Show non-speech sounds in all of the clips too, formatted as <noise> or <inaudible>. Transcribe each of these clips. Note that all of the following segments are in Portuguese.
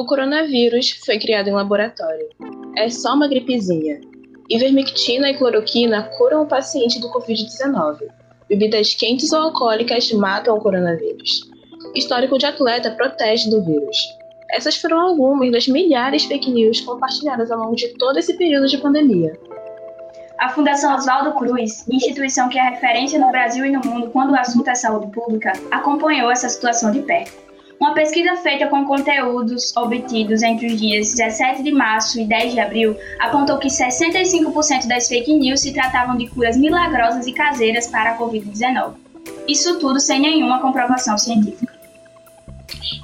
O coronavírus foi criado em laboratório. É só uma gripezinha. Ivermectina e cloroquina curam o paciente do Covid-19. Bebidas quentes ou alcoólicas matam o coronavírus. Histórico de atleta protege do vírus. Essas foram algumas das milhares de fake news compartilhadas ao longo de todo esse período de pandemia. A Fundação Oswaldo Cruz, instituição que é referência no Brasil e no mundo quando o assunto é saúde pública, acompanhou essa situação de perto. Uma pesquisa feita com conteúdos obtidos entre os dias 17 de março e 10 de abril apontou que 65% das fake news se tratavam de curas milagrosas e caseiras para a Covid-19. Isso tudo sem nenhuma comprovação científica.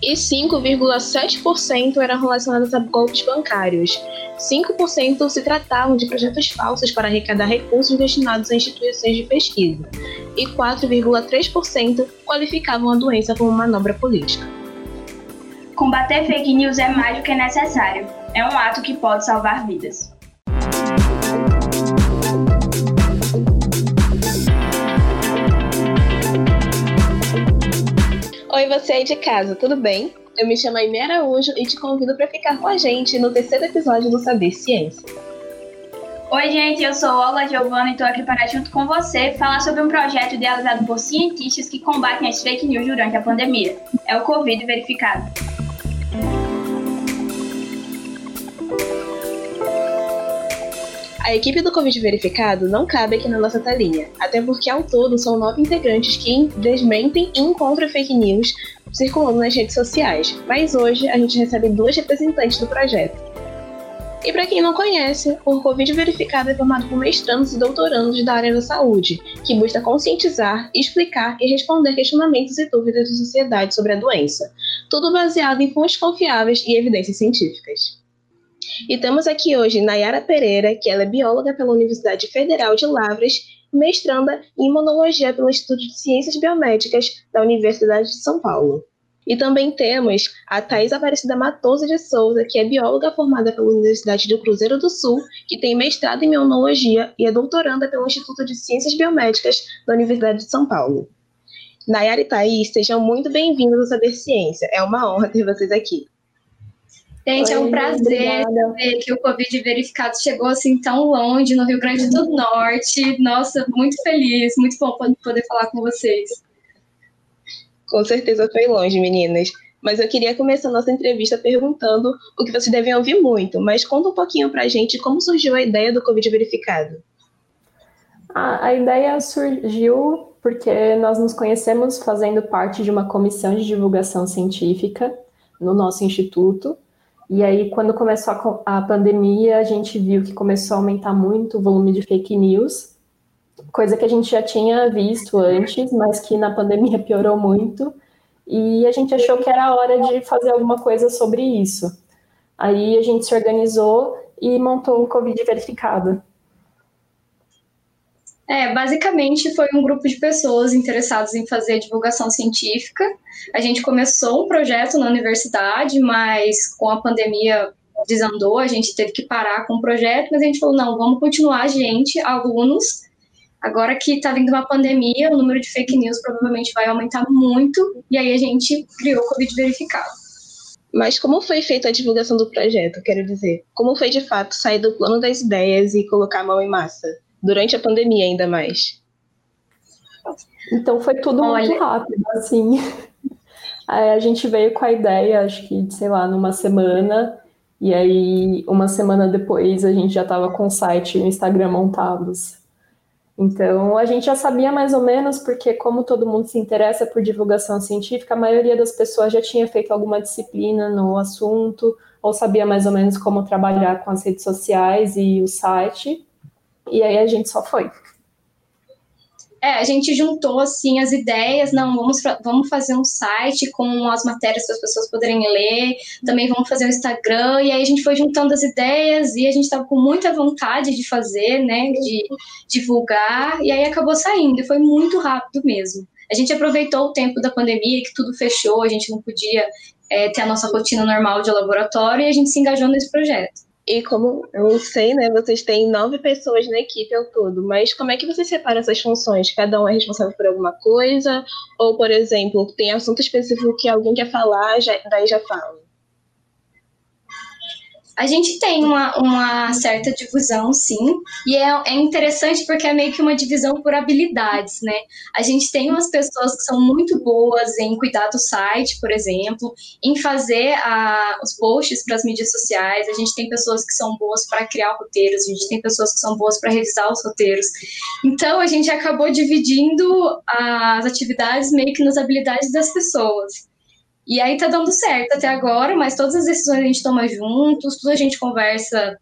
E 5,7% eram relacionadas a golpes bancários. 5% se tratavam de projetos falsos para arrecadar recursos destinados a instituições de pesquisa. E 4,3% qualificavam a doença como manobra política. Combater fake news é mais do que necessário. É um ato que pode salvar vidas. Oi, você aí de casa, tudo bem? Eu me chamo Aimee Araújo e te convido para ficar com a gente no terceiro episódio do Saber Ciência. Oi, gente, eu sou Olga Giovanna e estou aqui para, junto com você, falar sobre um projeto idealizado por cientistas que combatem as fake news durante a pandemia. É o Covid Verificado. A equipe do Covid Verificado não cabe aqui na nossa telinha, até porque ao todo são nove integrantes que desmentem e encontram fake news circulando nas redes sociais, mas hoje a gente recebe duas representantes do projeto. E para quem não conhece, o Covid Verificado é formado por mestrandos e doutorandos da área da saúde, que busca conscientizar, explicar e responder questionamentos e dúvidas da sociedade sobre a doença, tudo baseado em fontes confiáveis e evidências científicas. E temos aqui hoje Nayara Pereira, que ela é bióloga pela Universidade Federal de Lavras, mestranda em imunologia pelo Instituto de Ciências Biomédicas da Universidade de São Paulo. E também temos a Thais Aparecida Matoso de Souza, que é bióloga formada pela Universidade do Cruzeiro do Sul, que tem mestrado em imunologia e é doutoranda pelo Instituto de Ciências Biomédicas da Universidade de São Paulo. Nayara e Thaís, sejam muito bem-vindos ao Saber Ciência. É uma honra ter vocês aqui. Gente, Oi, é um prazer ver que o Covid verificado chegou assim tão longe, no Rio Grande do Norte. Nossa, muito feliz, muito bom poder falar com vocês. Com certeza foi longe, meninas. Mas eu queria começar a nossa entrevista perguntando o que vocês devem ouvir muito, mas conta um pouquinho pra gente como surgiu a ideia do Covid verificado. A, ideia surgiu porque nós nos conhecemos fazendo parte de uma comissão de divulgação científica no nosso instituto, e aí, quando começou a, pandemia, a gente viu que começou a aumentar muito o volume de fake news, coisa que a gente já tinha visto antes, mas que na pandemia <laughs> piorou muito. E a gente achou que era hora de fazer alguma coisa sobre isso. Aí a gente se organizou e montou o Covid verificado. É, basicamente foi um grupo de pessoas interessadas em fazer divulgação científica. A gente começou um projeto na universidade, mas com a pandemia desandou, a gente teve que parar com o projeto, mas a gente falou, não, vamos continuar gente, alunos. Agora que está vindo uma pandemia, o número de fake news provavelmente vai aumentar muito, e aí a gente criou o Covid Verificado. Mas como foi feita a divulgação do projeto, quero dizer? Como foi de fato sair do plano das ideias e colocar a mão em massa? durante a pandemia ainda mais. Então foi tudo Olha. muito rápido, assim. <laughs> Aí a gente veio com a ideia, acho que, sei lá, numa semana, e aí uma semana depois a gente já estava com o site e o Instagram montados. Então a gente já sabia mais ou menos, porque como todo mundo se interessa por divulgação científica, a maioria das pessoas já tinha feito alguma disciplina no assunto, ou sabia mais ou menos como trabalhar com as redes sociais e o site. E aí a gente só foi. É, a gente juntou assim as ideias, não, vamos, vamos fazer um site com as matérias para as pessoas poderem ler, também vamos fazer um Instagram, e aí a gente foi juntando as ideias e a gente estava com muita vontade de fazer, né, de divulgar, e aí acabou saindo, e foi muito rápido mesmo. A gente aproveitou o tempo da pandemia, que tudo fechou, a gente não podia é, ter a nossa rotina normal de laboratório, e a gente se engajou nesse projeto. E como eu sei, né, vocês têm nove pessoas na equipe ao todo, mas como é que você separa essas funções? Cada um é responsável por alguma coisa? Ou, por exemplo, tem assunto específico que alguém quer falar, já, daí já fala? A gente tem uma, uma certa divisão, sim, e é, é interessante porque é meio que uma divisão por habilidades, né? A gente tem umas pessoas que são muito boas em cuidar do site, por exemplo, em fazer a, os posts para as mídias sociais, a gente tem pessoas que são boas para criar roteiros, a gente tem pessoas que são boas para revisar os roteiros. Então, a gente acabou dividindo as atividades meio que nas habilidades das pessoas. E aí tá dando certo até agora, mas todas as decisões a gente toma juntos, tudo a gente conversa,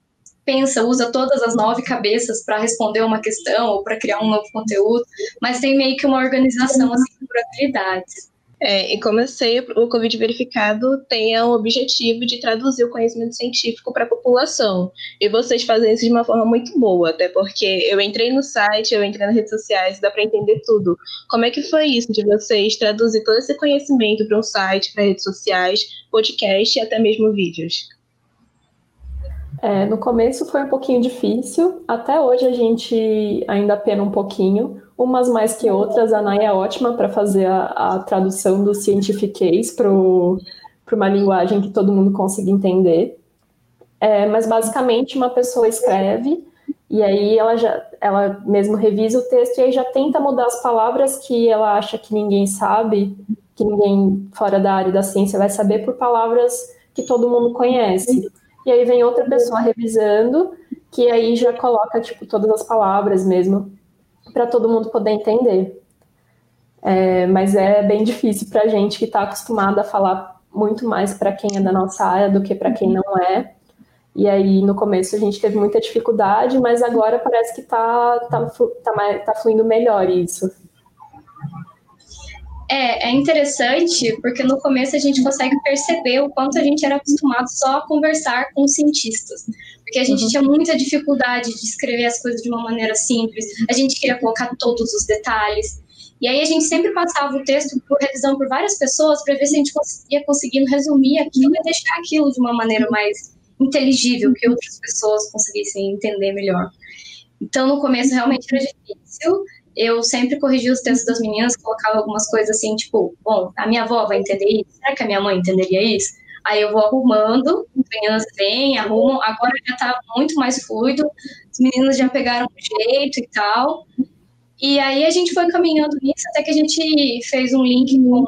pensa, usa todas as nove cabeças para responder uma questão ou para criar um novo conteúdo, mas tem meio que uma organização assim por habilidades. É, e como eu sei, o Covid verificado tem o objetivo de traduzir o conhecimento científico para a população. E vocês fazem isso de uma forma muito boa, até porque eu entrei no site, eu entrei nas redes sociais, dá para entender tudo. Como é que foi isso de vocês traduzir todo esse conhecimento para um site, para redes sociais, podcast e até mesmo vídeos? É, no começo foi um pouquinho difícil, até hoje a gente ainda pena um pouquinho, umas mais que outras. A Naya é ótima para fazer a, a, tradução do scientifiquez para uma linguagem que todo mundo consiga entender. É, mas basicamente uma pessoa escreve e aí ela já ela mesmo revisa o texto e aí já tenta mudar as palavras que ela acha que ninguém sabe, que ninguém fora da área da ciência vai saber por palavras que todo mundo conhece. E aí vem outra pessoa revisando, que aí já coloca tipo todas as palavras mesmo para todo mundo poder entender. É, mas é bem difícil para gente que está acostumado a falar muito mais para quem é da nossa área do que para quem não é. E aí, no começo, a gente teve muita dificuldade, mas agora parece que está tá, tá, tá fluindo melhor isso. É, é interessante porque no começo a gente consegue perceber o quanto a gente era acostumado só a conversar com cientistas. Porque a gente uhum. tinha muita dificuldade de escrever as coisas de uma maneira simples, a gente queria colocar todos os detalhes. E aí a gente sempre passava o texto por revisão por várias pessoas para ver se a gente ia conseguindo resumir aquilo e deixar aquilo de uma maneira mais inteligível, que outras pessoas conseguissem entender melhor. Então, no começo, realmente era difícil eu sempre corrigia os textos das meninas, colocava algumas coisas assim, tipo, bom, a minha avó vai entender isso? Será que a minha mãe entenderia isso? Aí eu vou arrumando, as meninas vêm, arrumam, agora já tá muito mais fluido, as meninas já pegaram o jeito e tal. E aí a gente foi caminhando nisso até que a gente fez um link com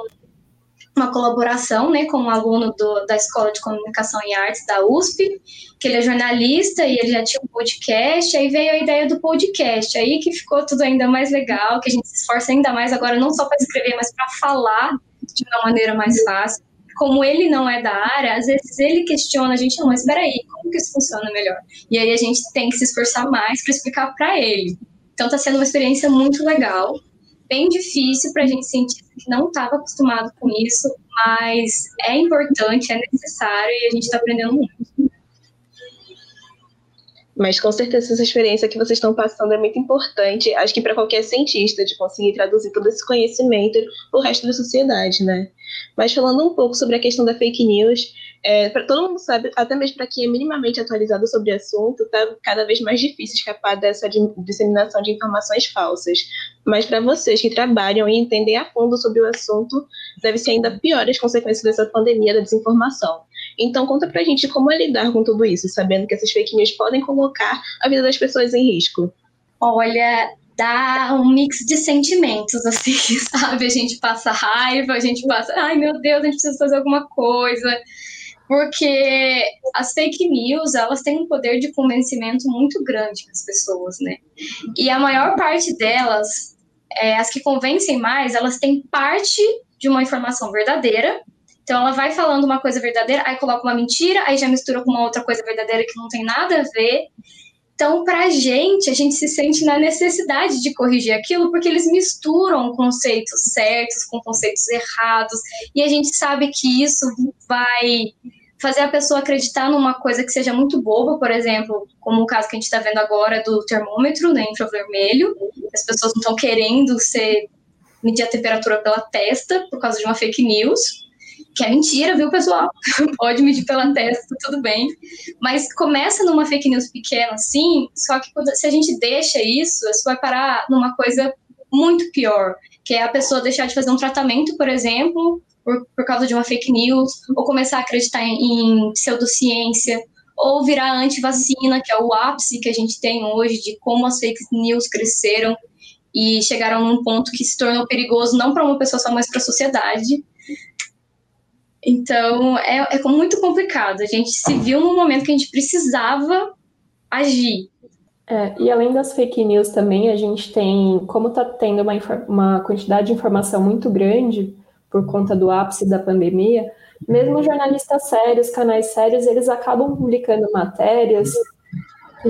uma colaboração né, com um aluno do, da Escola de Comunicação e Artes da USP, que ele é jornalista e ele já tinha um podcast, aí veio a ideia do podcast, aí que ficou tudo ainda mais legal, que a gente se esforça ainda mais agora, não só para escrever, mas para falar de uma maneira mais fácil. Como ele não é da área, às vezes ele questiona a gente, não, mas espera aí, como que isso funciona melhor? E aí a gente tem que se esforçar mais para explicar para ele. Então está sendo uma experiência muito legal bem difícil para a gente sentir que não estava acostumado com isso, mas é importante, é necessário e a gente está aprendendo muito. Mas com certeza essa experiência que vocês estão passando é muito importante, acho que para qualquer cientista, de conseguir traduzir todo esse conhecimento para o resto da sociedade, né? Mas falando um pouco sobre a questão da fake news, é, para todo mundo sabe, até mesmo para quem é minimamente atualizado sobre o assunto, está cada vez mais difícil escapar dessa disseminação de informações falsas. Mas para vocês que trabalham e entendem a fundo sobre o assunto, deve ser ainda pior as consequências dessa pandemia da desinformação. Então, conta pra gente como é lidar com tudo isso, sabendo que essas fake news podem colocar a vida das pessoas em risco. Olha, dá um mix de sentimentos, assim, <laughs> sabe? A gente passa raiva, a gente passa, ai meu Deus, a gente precisa fazer alguma coisa. Porque as fake news, elas têm um poder de convencimento muito grande nas pessoas, né? E a maior parte delas, é, as que convencem mais, elas têm parte de uma informação verdadeira, então ela vai falando uma coisa verdadeira, aí coloca uma mentira, aí já mistura com uma outra coisa verdadeira que não tem nada a ver. Então, para a gente, a gente se sente na necessidade de corrigir aquilo, porque eles misturam conceitos certos com conceitos errados, e a gente sabe que isso vai fazer a pessoa acreditar numa coisa que seja muito boba, por exemplo, como o caso que a gente está vendo agora do termômetro, né, infravermelho, as pessoas não estão querendo ser medir a temperatura pela testa por causa de uma fake news, que é mentira, viu, pessoal? <laughs> Pode medir pela testa, tudo bem. Mas começa numa fake news pequena, assim, só que se a gente deixa isso, isso vai parar numa coisa muito pior, que é a pessoa deixar de fazer um tratamento, por exemplo, por, por causa de uma fake news, ou começar a acreditar em, em pseudociência, ou virar anti-vacina, que é o ápice que a gente tem hoje de como as fake news cresceram e chegaram num ponto que se tornou perigoso não para uma pessoa só, mas para a sociedade. Então, é, é muito complicado. A gente se viu num momento que a gente precisava agir. É, e além das fake news também, a gente tem, como está tendo uma, uma quantidade de informação muito grande por conta do ápice da pandemia, mesmo jornalistas sérios, canais sérios, eles acabam publicando matérias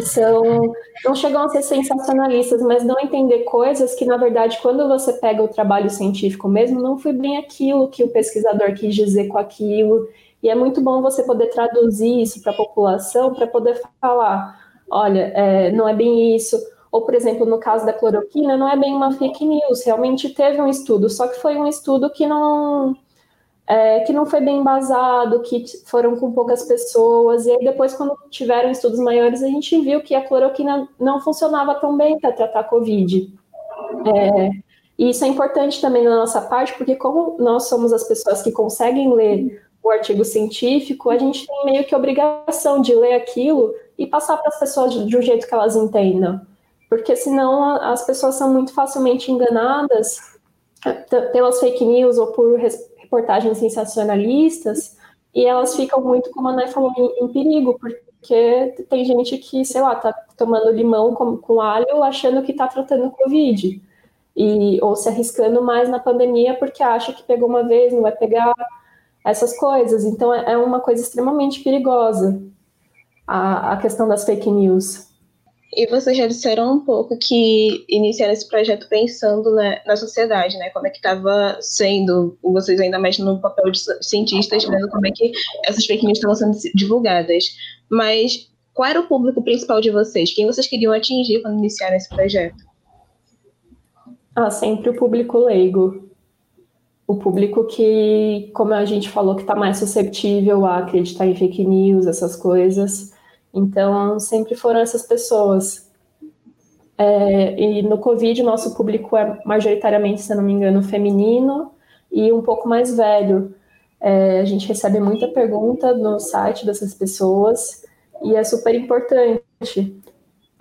que são não chegam a ser sensacionalistas, mas não entender coisas que na verdade quando você pega o trabalho científico mesmo não foi bem aquilo que o pesquisador quis dizer com aquilo. E é muito bom você poder traduzir isso para a população para poder falar, olha, é, não é bem isso. Ou, por exemplo, no caso da cloroquina, não é bem uma fake news, realmente teve um estudo, só que foi um estudo que não, é, que não foi bem embasado, que foram com poucas pessoas, e aí depois, quando tiveram estudos maiores, a gente viu que a cloroquina não funcionava tão bem para tratar a Covid. É, e isso é importante também na nossa parte, porque como nós somos as pessoas que conseguem ler o artigo científico, a gente tem meio que obrigação de ler aquilo e passar para as pessoas de um jeito que elas entendam. Porque senão as pessoas são muito facilmente enganadas é, pelas fake news ou por reportagens sensacionalistas e elas ficam muito, como a Nay falou, em, em, perigo, porque tem gente que, sei lá, tá tomando limão com, com alho achando que tá tratando Covid. E, ou se arriscando mais na pandemia porque acha que pegou uma vez, não vai pegar essas coisas. Então é, é uma coisa extremamente perigosa a, a questão das fake news. E vocês já disseram um pouco que iniciaram esse projeto pensando né, na sociedade, né? Como é que estava sendo, vocês ainda mais no papel de cientistas, vendo como é que essas fake news estavam sendo divulgadas. Mas qual era o público principal de vocês? Quem vocês queriam atingir quando iniciaram esse projeto? Ah, sempre o público leigo. O público que, como a gente falou, que está mais susceptível a acreditar em fake news, essas coisas. Então, sempre foram essas pessoas. É, e no Covid, nosso público é majoritariamente, se não me engano, feminino e um pouco mais velho. É, a gente recebe muita pergunta no site dessas pessoas e é super importante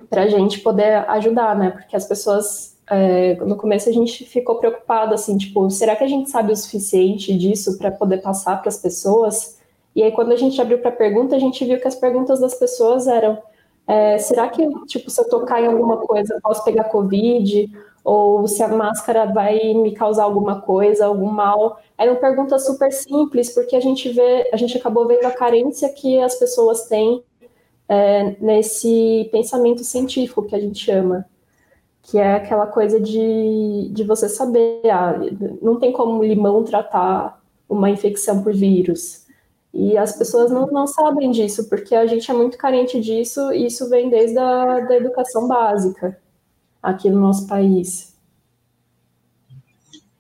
para a gente poder ajudar, né? Porque as pessoas, é, no começo a gente ficou preocupado, assim, tipo, será que a gente sabe o suficiente disso para poder passar para as pessoas? E aí, quando a gente abriu para pergunta, a gente viu que as perguntas das pessoas eram: é, será que, tipo, se eu tocar em alguma coisa, posso pegar Covid? Ou se a máscara vai me causar alguma coisa, algum mal? Eram perguntas super simples, porque a gente vê, a gente acabou vendo a carência que as pessoas têm é, nesse pensamento científico que a gente chama que é aquela coisa de, de você saber, ah, não tem como limão tratar uma infecção por vírus. E as pessoas não, não sabem disso, porque a gente é muito carente disso, e isso vem desde a da educação básica aqui no nosso país.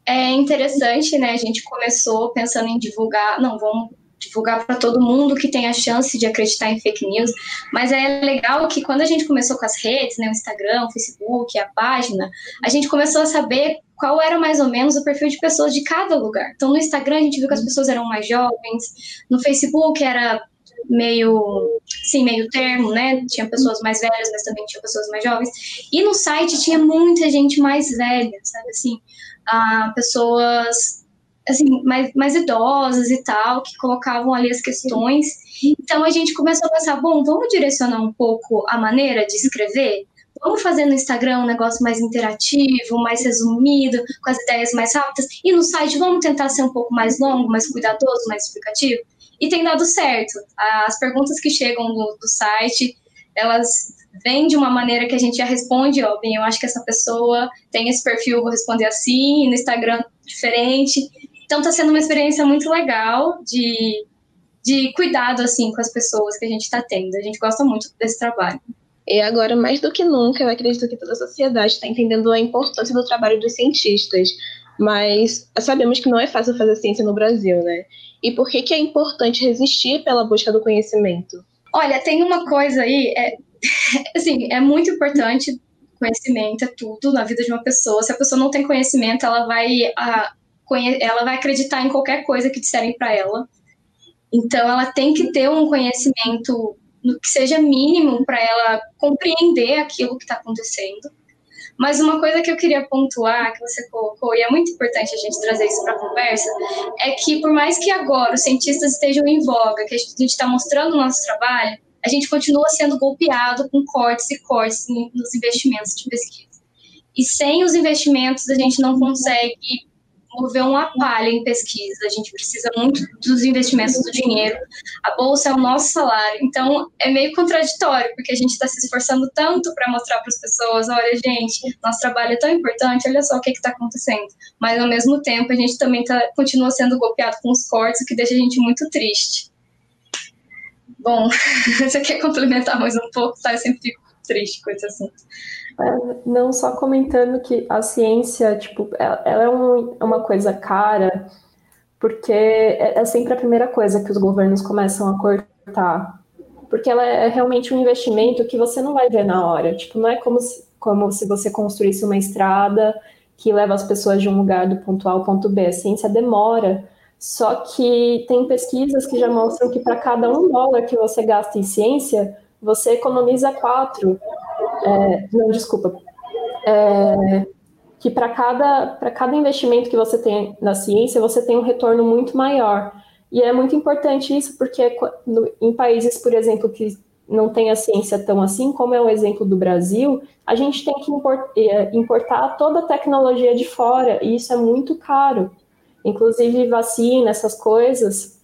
É interessante, né? A gente começou pensando em divulgar, não, vamos divulgar para todo mundo que tem a chance de acreditar em fake news, mas é legal que quando a gente começou com as redes, né, o Instagram, o Facebook, a página, a gente começou a saber qual era mais ou menos o perfil de pessoas de cada lugar. Então, no Instagram, a gente viu que as uhum. pessoas eram mais jovens, no Facebook era meio, sim, meio termo, né? Tinha pessoas mais velhas, mas também tinha pessoas mais jovens. E no site tinha muita gente mais velha, sabe assim, ah, pessoas assim mais, mais idosas e tal que colocavam ali as questões. Então a gente começou a pensar, bom, vamos direcionar um pouco a maneira de escrever. Vamos fazer no Instagram um negócio mais interativo, mais resumido, com as ideias mais rápidas. E no site vamos tentar ser um pouco mais longo, mais cuidadoso, mais explicativo. E tem dado certo. As perguntas que chegam do, do site, elas vêm de uma maneira que a gente já responde, ó, bem, eu acho que essa pessoa tem esse perfil, vou responder assim, e no Instagram diferente. Então está sendo uma experiência muito legal de, de cuidado assim com as pessoas que a gente está tendo. A gente gosta muito desse trabalho. E agora, mais do que nunca, eu acredito que toda a sociedade está entendendo a importância do trabalho dos cientistas. Mas sabemos que não é fácil fazer ciência no Brasil, né? E por que, que é importante resistir pela busca do conhecimento? Olha, tem uma coisa aí, é, <laughs> assim, é muito importante conhecimento, é tudo na vida de uma pessoa. Se a pessoa não tem conhecimento, ela vai, a, ela vai acreditar em qualquer coisa que disserem para ela. Então, ela tem que ter um conhecimento que seja mínimo para ela compreender aquilo que está acontecendo. Mas uma coisa que eu queria pontuar, que você colocou, e é muito importante a gente trazer isso para a conversa, é que por mais que agora os cientistas estejam em voga, que a gente está mostrando o nosso trabalho, a gente continua sendo golpeado com cortes e cortes nos investimentos de pesquisa. E sem os investimentos, a gente não consegue mover uma palha em pesquisa. A gente precisa muito dos investimentos do dinheiro. A bolsa é o nosso salário. Então, é meio contraditório, porque a gente está se esforçando tanto para mostrar para as pessoas: olha, gente, nosso trabalho é tão importante, olha só o que está acontecendo. Mas, ao mesmo tempo, a gente também tá, continua sendo golpeado com os cortes, o que deixa a gente muito triste. Bom, <laughs> você quer complementar mais um pouco? Tá? Eu sempre fico triste com esse assunto. É, não, só comentando que a ciência, tipo, ela, ela é um, uma coisa cara, porque é, é, sempre a primeira coisa que os governos começam a cortar. Porque ela é realmente um investimento que você não vai ver na hora. Tipo, não é como se, como se você construísse uma estrada que leva as pessoas de um lugar do ponto A ao ponto B. A ciência demora. Só que tem pesquisas que já mostram que para cada um dólar que você gasta em ciência, você economiza quatro. É, não, desculpa. É, que para cada, cada investimento que você tem na ciência, você tem um retorno muito maior. E é muito importante isso, porque no, em países, por exemplo, que não tem a ciência tão assim, como é o exemplo do Brasil, a gente tem que é, importar toda a tecnologia de fora, e isso é muito caro. Inclusive vacina, essas coisas,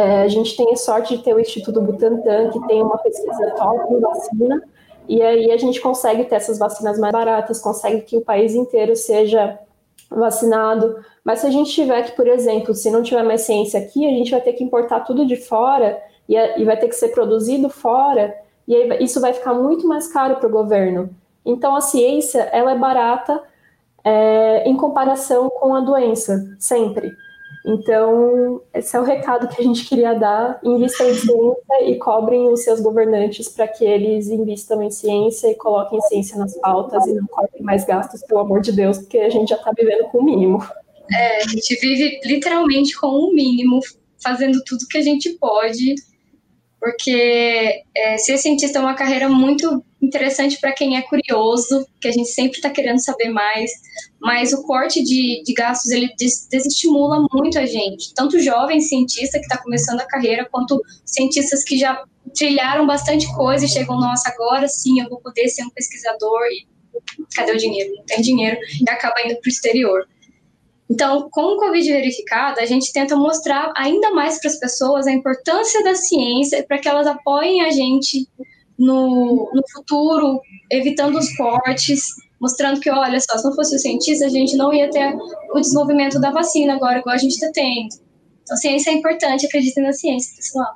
é, a gente tem a sorte de ter o Instituto Butantan, que tem uma pesquisa top em vacina, e aí a gente consegue ter essas vacinas mais baratas, consegue que o país inteiro seja vacinado. Mas se a gente tiver que, por exemplo, se não tiver mais ciência aqui, a gente vai ter que importar tudo de fora e, e vai ter que ser produzido fora, e aí isso vai ficar muito mais caro para o governo. Então a ciência ela é barata é, em comparação com a doença, sempre. Então, esse é o recado que a gente queria dar. Invistam em ciência e cobrem os seus governantes para que eles invistam em ciência e coloquem ciência nas pautas e não cortem mais gastos, pelo amor de Deus, porque a gente já está vivendo com o mínimo. É, a gente vive literalmente com o mínimo, fazendo tudo que a gente pode, porque é, ser cientista é uma carreira muito interessante para quem é curioso, que a gente sempre está querendo saber mais, mas o corte de, de gastos ele des desestimula muito a gente, tanto jovem cientista que está começando a carreira, quanto cientistas que já trilharam bastante coisa e chegam, nossa, agora sim eu vou poder ser um pesquisador e cadê o dinheiro? Não tem dinheiro e acaba indo para o exterior. Então, com o Covid verificado, a gente tenta mostrar ainda mais para as pessoas a importância da ciência para que elas apoiem a gente no, no futuro, evitando os cortes, mostrando que, olha só, se não fosse o cientista, a gente não ia ter o desenvolvimento da vacina agora, igual a gente está tendo. Então, ciência é importante, acreditem na ciência, pessoal.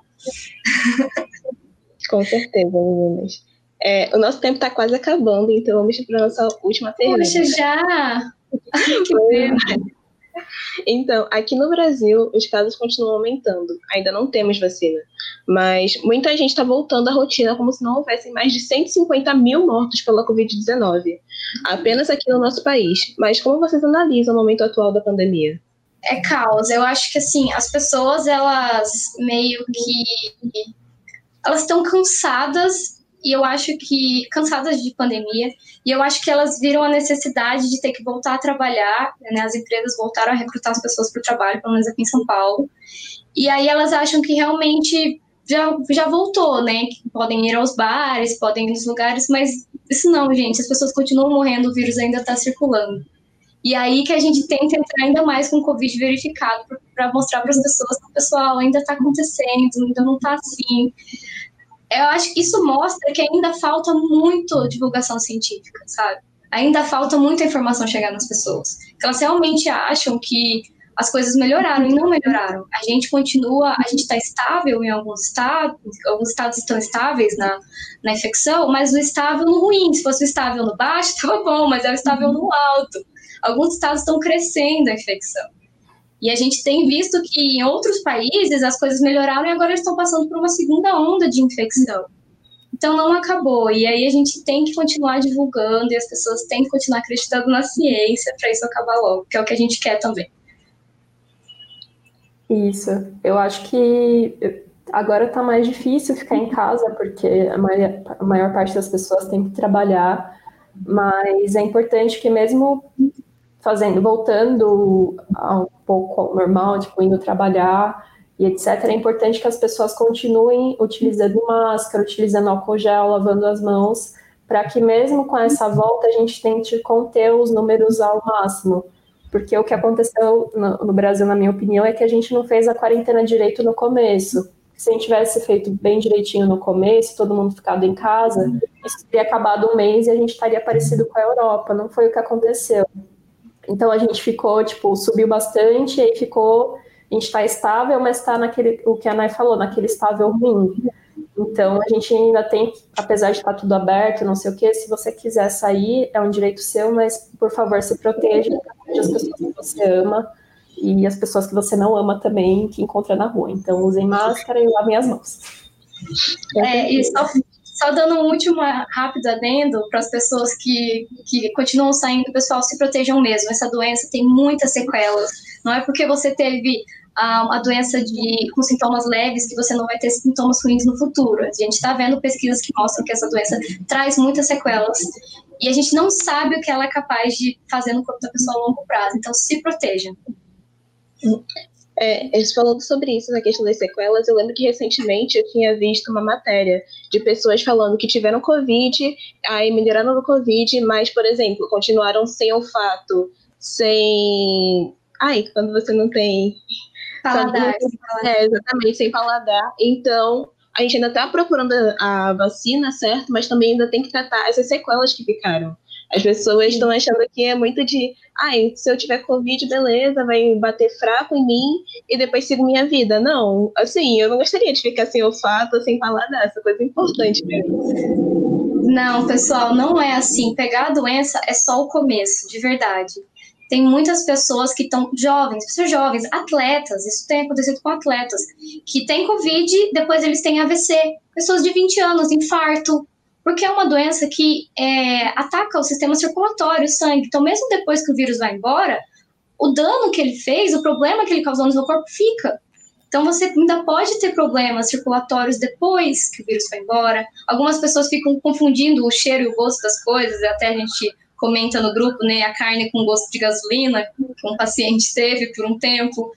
Com certeza, meninas. É, o nosso tempo está quase acabando, então vamos para a nossa última pergunta. Poxa, já! <laughs> que pena! Então, aqui no Brasil, os casos continuam aumentando. Ainda não temos vacina. Mas muita gente está voltando à rotina como se não houvessem mais de 150 mil mortos pela Covid-19. Apenas aqui no nosso país. Mas como vocês analisam o momento atual da pandemia? É caos. Eu acho que, assim, as pessoas, elas meio que... Elas estão cansadas e eu acho que cansadas de pandemia e eu acho que elas viram a necessidade de ter que voltar a trabalhar, né? As empresas voltaram a recrutar as pessoas para o trabalho, pelo menos aqui em São Paulo. E aí elas acham que realmente já, já voltou, né? Que podem ir aos bares, podem ir nos lugares, mas isso não, gente. As pessoas continuam morrendo, o vírus ainda está circulando. E aí que a gente tenta entrar ainda mais com o Covid verificado para mostrar para as pessoas que o pessoal ainda está acontecendo, ainda não está assim eu acho que isso mostra que ainda falta muito divulgação científica, sabe? Ainda falta muita informação chegar nas pessoas. Elas realmente acham que as coisas melhoraram e não melhoraram. A gente continua, a gente está estável em alguns estados, alguns estados estão estáveis na, na infecção, mas o estável no ruim. Se fosse o estável no baixo, <laughs> estava bom, mas é o estável no alto. Alguns estados estão crescendo a infecção. E a gente tem visto que em outros países as coisas melhoraram e agora estão passando por uma segunda onda de infecção. Então não acabou. E aí a gente tem que continuar divulgando e as pessoas têm que continuar acreditando na ciência para isso acabar logo, que é o que a gente quer também. Isso. Eu acho que Agora está mais difícil ficar em casa, porque a maior, a maior parte das pessoas tem que trabalhar, mas é importante que mesmo fazendo, voltando um pouco normal, tipo, indo trabalhar e etc., é importante que as pessoas continuem utilizando máscara, utilizando álcool gel, lavando as mãos, para que mesmo com essa volta a gente tente conter os números ao máximo. Porque o que aconteceu no, no Brasil, na minha opinião, é que a gente não fez a quarentena direito no começo. Se a gente tivesse feito bem direitinho no começo, todo mundo ficado em casa, isso teria acabado um mês e a gente estaria parecido com a Europa. Não foi o que aconteceu. Então a gente ficou, tipo, subiu bastante, e aí ficou, a gente está estável, mas está naquele, o que a Nai falou, naquele estável ruim. Então a gente ainda tem, apesar de estar tudo aberto, não sei o que, se você quiser sair, é um direito seu, mas por favor se proteja, proteja as pessoas que você ama e as pessoas que você não ama também, que encontra na rua. Então usem máscara e lavem as mãos. É, e só só dando um último rápido adendo para as pessoas que, que continuam saindo, pessoal, se protejam mesmo. Essa doença tem muitas sequelas. Não é porque você teve ah, a doença de, com sintomas leves que você não vai ter sintomas ruins no futuro. A gente está vendo pesquisas que mostram que essa doença traz muitas sequelas. E a gente não sabe o que ela é capaz de fazer no corpo da pessoa a longo prazo. Então, se proteja. É, eles falando sobre isso, na questão das sequelas, eu lembro que recentemente eu tinha visto uma matéria de pessoas falando que tiveram Covid, aí melhoraram no Covid, mas, por exemplo, continuaram sem olfato, sem. Ai, quando você não tem. Paladar. É, exatamente, sem paladar. Então, a gente ainda está procurando a vacina, certo? Mas também ainda tem que tratar essas sequelas que ficaram. As pessoas estão achando que é muito de, ai, se eu tiver Covid, beleza, vai bater fraco em mim e depois sigo minha vida. Não, assim, eu não gostaria de ficar sem olfato, sem paladar, essa coisa importante mesmo. Não, pessoal, não é assim. Pegar a doença é só o começo, de verdade. Tem muitas pessoas que estão jovens, pessoas jovens, atletas, isso tem acontecido com atletas, que têm Covid, depois eles têm AVC. Pessoas de 20 anos, infarto, porque é uma doença que é, ataca o sistema circulatório, o sangue. Então, mesmo depois que o vírus vai embora, o dano que ele fez, o problema que ele causou no seu corpo fica. Então, você ainda pode ter problemas circulatórios depois que o vírus foi embora. Algumas pessoas ficam confundindo o cheiro e o gosto das coisas, até a gente comenta no grupo, né, a carne com gosto de gasolina, que um paciente teve por um tempo.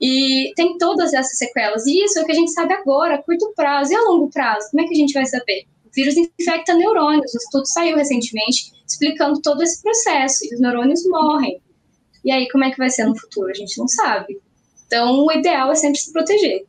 E tem todas essas sequelas. E isso é o que a gente sabe agora, a curto prazo e a longo prazo. Como é que a gente vai saber? Vírus infecta neurônios. O estudo saiu recentemente explicando todo esse processo. E os neurônios morrem. E aí, como é que vai ser no futuro? A gente não sabe. Então, o ideal é sempre se proteger.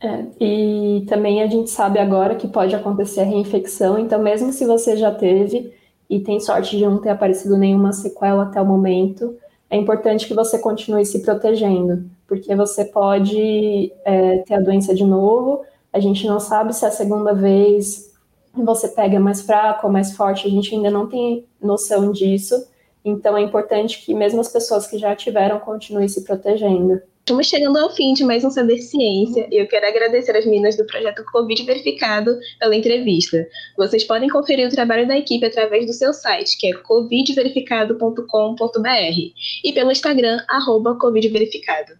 É, e também a gente sabe agora que pode acontecer a reinfecção, então, mesmo se você já teve e tem sorte de não ter aparecido nenhuma sequela até o momento, é importante que você continue se protegendo, porque você pode é, ter a doença de novo a gente não sabe se a segunda vez você pega mais fraco ou mais forte, a gente ainda não tem noção disso. Então é importante que mesmo as pessoas que já tiveram continuem se protegendo. Estamos chegando ao fim de mais um Saber Ciência e eu quero agradecer as meninas do projeto Covid Verificado pela entrevista. Vocês podem conferir o trabalho da equipe através do seu site, que é covidverificado.com.br e pelo Instagram, arroba covidverificado.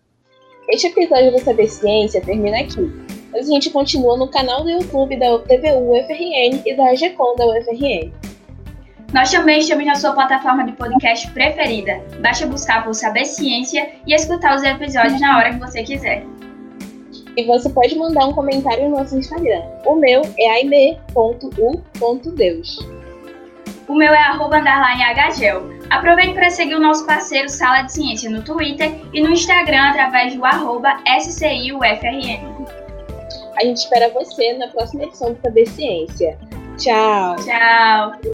Este episódio do Saber Ciência termina aqui a gente continua no canal do YouTube da TVU UFRN e da AGCOM da UFRN. Nós também estamos na sua plataforma de podcast preferida. Basta buscar por Saber Ciência e escutar os episódios na hora que você quiser. E você pode mandar um comentário no nosso Instagram. O meu é aime.u.deus. O meu é arroba agagel. Aproveite para seguir o nosso parceiro Sala de Ciência no Twitter e no Instagram através do arroba SCIUFRN. A gente espera você na próxima edição do Saber Ciência. Tchau. Tchau.